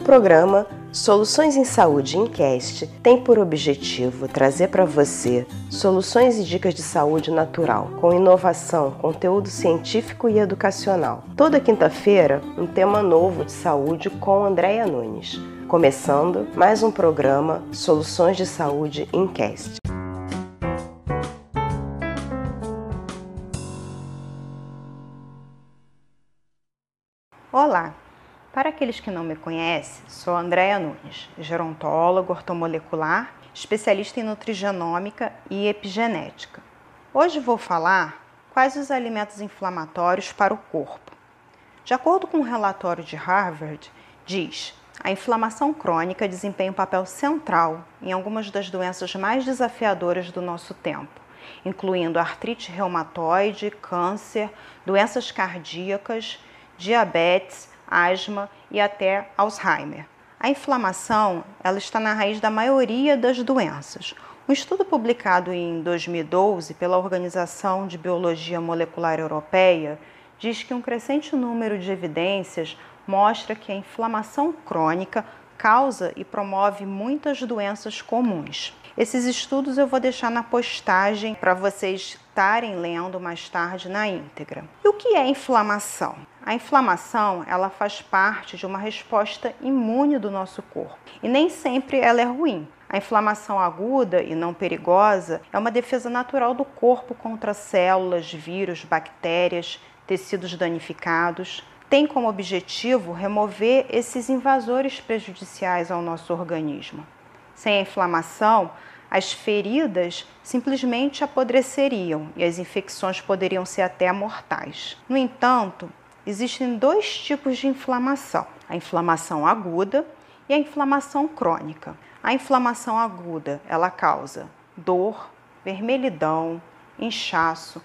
programa Soluções em Saúde Incast tem por objetivo trazer para você soluções e dicas de saúde natural, com inovação, conteúdo científico e educacional. Toda quinta-feira, um tema novo de saúde com Andréia Nunes. Começando mais um programa Soluções de Saúde Incast. Olá! Para aqueles que não me conhecem, sou Andréa Nunes, gerontóloga ortomolecular, especialista em nutrigenômica e epigenética. Hoje vou falar quais os alimentos inflamatórios para o corpo. De acordo com um relatório de Harvard, diz a inflamação crônica desempenha um papel central em algumas das doenças mais desafiadoras do nosso tempo, incluindo artrite reumatoide, câncer, doenças cardíacas, diabetes, asma e até Alzheimer. A inflamação ela está na raiz da maioria das doenças. Um estudo publicado em 2012 pela Organização de Biologia Molecular Europeia diz que um crescente número de evidências mostra que a inflamação crônica causa e promove muitas doenças comuns. Esses estudos eu vou deixar na postagem para vocês estarem lendo mais tarde na íntegra. E o que é inflamação? A inflamação, ela faz parte de uma resposta imune do nosso corpo e nem sempre ela é ruim. A inflamação aguda e não perigosa é uma defesa natural do corpo contra células, vírus, bactérias, tecidos danificados. Tem como objetivo remover esses invasores prejudiciais ao nosso organismo. Sem a inflamação, as feridas simplesmente apodreceriam e as infecções poderiam ser até mortais. No entanto, existem dois tipos de inflamação: a inflamação aguda e a inflamação crônica. A inflamação aguda, ela causa dor, vermelhidão, inchaço,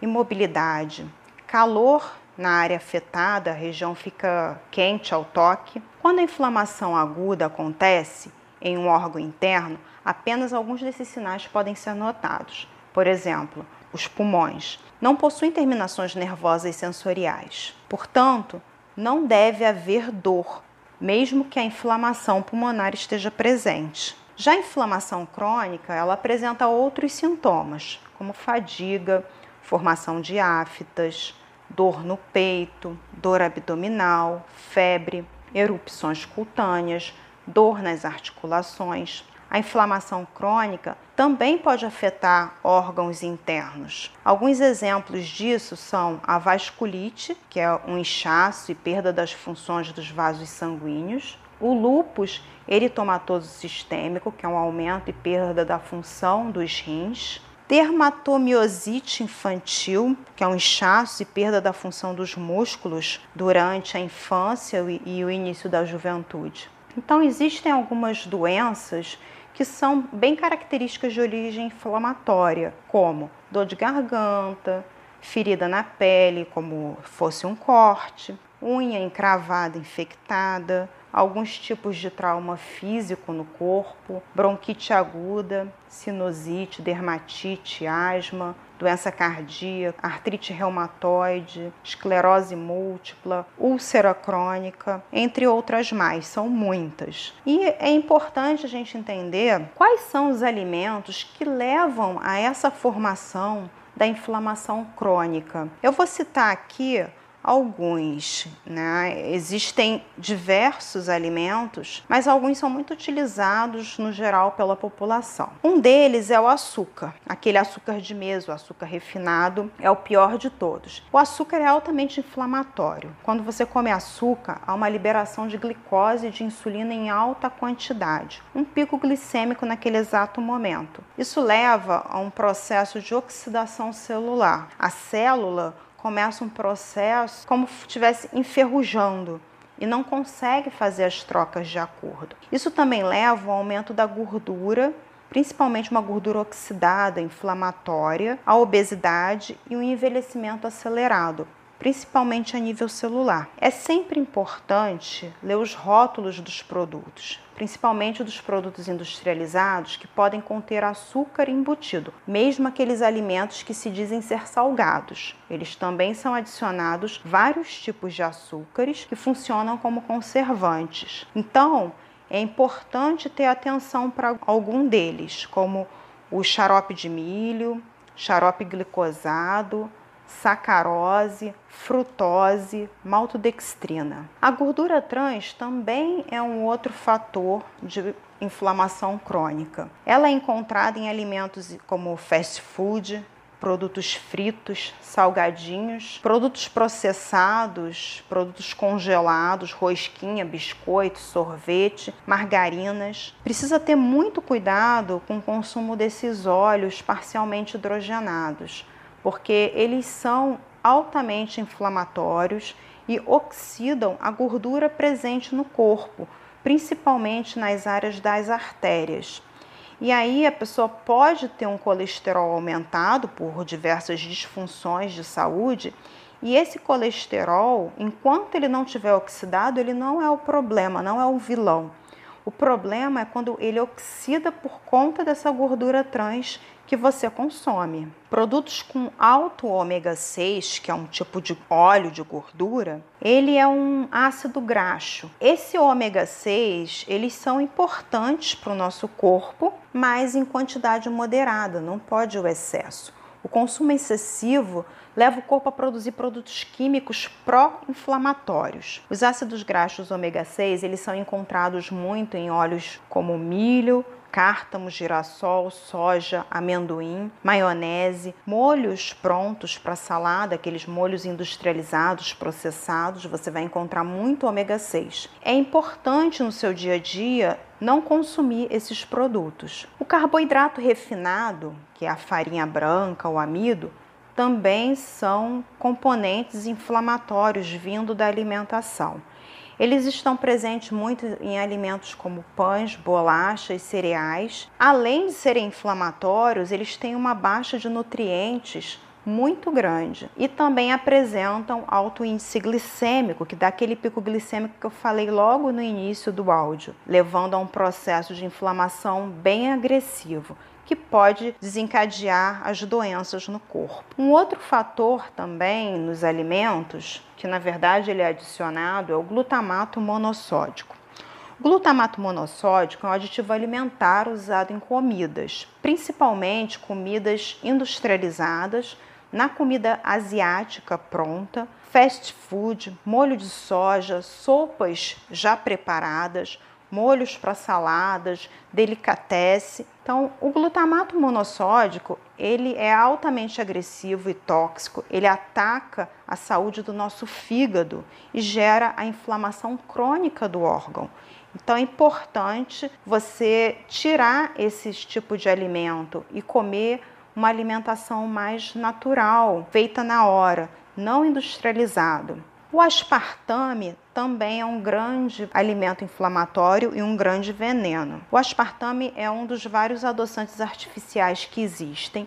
imobilidade, calor na área afetada, a região fica quente ao toque. Quando a inflamação aguda acontece, em um órgão interno, apenas alguns desses sinais podem ser notados. Por exemplo, os pulmões não possuem terminações nervosas sensoriais. Portanto, não deve haver dor, mesmo que a inflamação pulmonar esteja presente. Já a inflamação crônica, ela apresenta outros sintomas, como fadiga, formação de aftas, dor no peito, dor abdominal, febre, erupções cutâneas, dor nas articulações. A inflamação crônica também pode afetar órgãos internos. Alguns exemplos disso são a vasculite, que é um inchaço e perda das funções dos vasos sanguíneos, o lúpus eritomatoso sistêmico, que é um aumento e perda da função dos rins, dermatomiosite infantil, que é um inchaço e perda da função dos músculos durante a infância e o início da juventude. Então, existem algumas doenças que são bem características de origem inflamatória, como dor de garganta, ferida na pele, como fosse um corte, unha encravada infectada, alguns tipos de trauma físico no corpo, bronquite aguda, sinusite, dermatite, asma, doença cardíaca, artrite reumatoide, esclerose múltipla, úlcera crônica, entre outras mais, são muitas. E é importante a gente entender quais são os alimentos que levam a essa formação da inflamação crônica. Eu vou citar aqui alguns. Né? Existem diversos alimentos, mas alguns são muito utilizados no geral pela população. Um deles é o açúcar, aquele açúcar de mesa, o açúcar refinado, é o pior de todos. O açúcar é altamente inflamatório. Quando você come açúcar, há uma liberação de glicose e de insulina em alta quantidade, um pico glicêmico naquele exato momento. Isso leva a um processo de oxidação celular. A célula começa um processo como se estivesse enferrujando e não consegue fazer as trocas de acordo. Isso também leva ao aumento da gordura, principalmente uma gordura oxidada, inflamatória, a obesidade e um envelhecimento acelerado. Principalmente a nível celular. É sempre importante ler os rótulos dos produtos, principalmente dos produtos industrializados que podem conter açúcar embutido, mesmo aqueles alimentos que se dizem ser salgados. Eles também são adicionados vários tipos de açúcares que funcionam como conservantes. Então, é importante ter atenção para algum deles, como o xarope de milho, xarope glicosado, sacarose, frutose, maltodextrina. A gordura trans também é um outro fator de inflamação crônica. Ela é encontrada em alimentos como fast food, produtos fritos, salgadinhos, produtos processados, produtos congelados, rosquinha, biscoito, sorvete, margarinas. Precisa ter muito cuidado com o consumo desses óleos parcialmente hidrogenados, porque eles são altamente inflamatórios e oxidam a gordura presente no corpo, principalmente nas áreas das artérias. E aí a pessoa pode ter um colesterol aumentado por diversas disfunções de saúde, e esse colesterol, enquanto ele não tiver oxidado, ele não é o problema, não é o vilão. O problema é quando ele oxida por conta dessa gordura trans que você consome. Produtos com alto ômega 6, que é um tipo de óleo de gordura, ele é um ácido graxo. Esse ômega 6, eles são importantes para o nosso corpo, mas em quantidade moderada, não pode o excesso. O consumo excessivo leva o corpo a produzir produtos químicos pró-inflamatórios. Os ácidos graxos ômega 6, eles são encontrados muito em óleos como milho, cártamo, girassol, soja, amendoim, maionese, molhos prontos para salada, aqueles molhos industrializados, processados, você vai encontrar muito ômega 6. É importante no seu dia a dia não consumir esses produtos. O carboidrato refinado, que é a farinha branca, o amido, também são componentes inflamatórios vindo da alimentação. Eles estão presentes muito em alimentos como pães, bolachas, cereais. Além de serem inflamatórios, eles têm uma baixa de nutrientes muito grande e também apresentam alto índice glicêmico, que dá aquele pico glicêmico que eu falei logo no início do áudio, levando a um processo de inflamação bem agressivo que pode desencadear as doenças no corpo. Um outro fator também nos alimentos, que na verdade ele é adicionado, é o glutamato monossódico. O glutamato monossódico é um aditivo alimentar usado em comidas, principalmente comidas industrializadas, na comida asiática pronta, fast food, molho de soja, sopas já preparadas, molhos para saladas, delicatesse. Então, o glutamato monossódico, ele é altamente agressivo e tóxico. Ele ataca a saúde do nosso fígado e gera a inflamação crônica do órgão. Então é importante você tirar esse tipo de alimento e comer uma alimentação mais natural, feita na hora, não industrializado. O aspartame também é um grande alimento inflamatório e um grande veneno. O aspartame é um dos vários adoçantes artificiais que existem.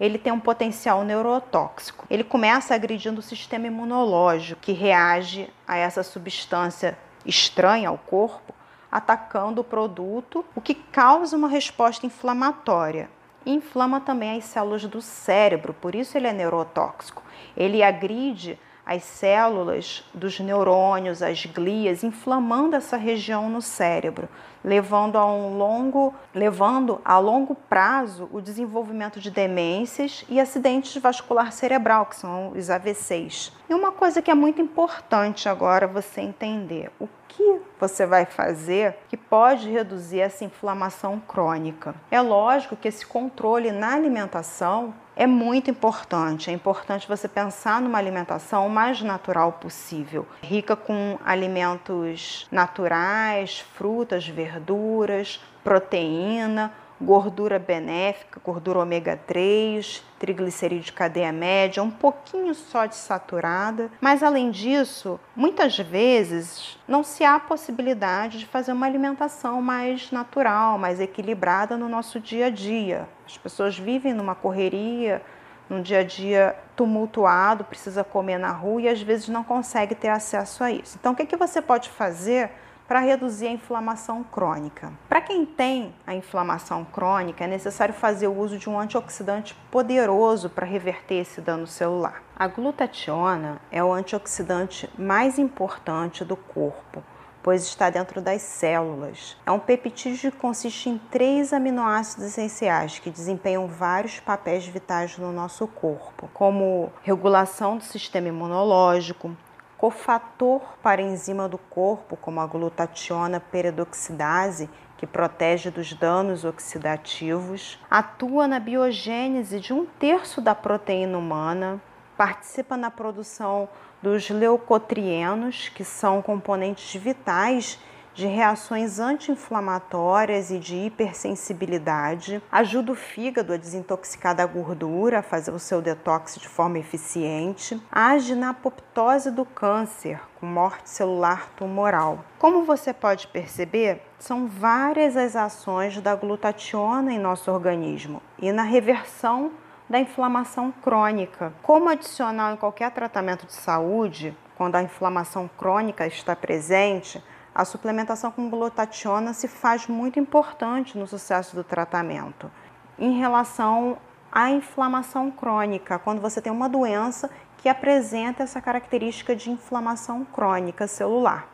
Ele tem um potencial neurotóxico. Ele começa agredindo o sistema imunológico, que reage a essa substância estranha ao corpo, atacando o produto, o que causa uma resposta inflamatória. Inflama também as células do cérebro, por isso ele é neurotóxico. Ele agride as células dos neurônios, as glias, inflamando essa região no cérebro, levando a um longo, levando a longo prazo o desenvolvimento de demências e acidentes vascular cerebral, que são os AVCs. E uma coisa que é muito importante agora você entender, o que você vai fazer que pode reduzir essa inflamação crônica? É lógico que esse controle na alimentação é muito importante. É importante você pensar numa alimentação o mais natural possível, rica com alimentos naturais, frutas, verduras, proteína, gordura benéfica, gordura ômega 3, triglicerídeo de cadeia média, um pouquinho só de saturada. Mas além disso, muitas vezes não se há possibilidade de fazer uma alimentação mais natural, mais equilibrada no nosso dia a dia. As pessoas vivem numa correria, num dia a dia tumultuado, precisa comer na rua e às vezes não consegue ter acesso a isso. Então, o que, que você pode fazer para reduzir a inflamação crônica? Para quem tem a inflamação crônica, é necessário fazer o uso de um antioxidante poderoso para reverter esse dano celular. A glutationa é o antioxidante mais importante do corpo pois está dentro das células. É um peptídeo que consiste em três aminoácidos essenciais que desempenham vários papéis vitais no nosso corpo, como regulação do sistema imunológico, cofator para enzima do corpo, como a glutationa peroxidase, que protege dos danos oxidativos, atua na biogênese de um terço da proteína humana, participa na produção dos leucotrienos, que são componentes vitais de reações anti-inflamatórias e de hipersensibilidade, ajuda o fígado a desintoxicar da gordura, a fazer o seu detox de forma eficiente, age na apoptose do câncer, com morte celular tumoral. Como você pode perceber, são várias as ações da glutationa em nosso organismo e na reversão da inflamação crônica. Como adicional em qualquer tratamento de saúde, quando a inflamação crônica está presente, a suplementação com glutationa se faz muito importante no sucesso do tratamento. Em relação à inflamação crônica, quando você tem uma doença que apresenta essa característica de inflamação crônica celular.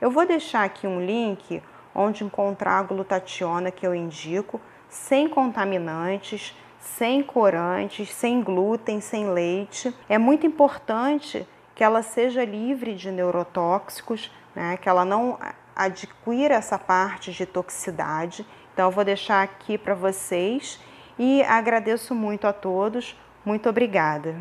Eu vou deixar aqui um link onde encontrar a glutationa que eu indico, sem contaminantes, sem corantes, sem glúten, sem leite. É muito importante que ela seja livre de neurotóxicos, né? que ela não adquira essa parte de toxicidade. Então, eu vou deixar aqui para vocês e agradeço muito a todos. Muito obrigada.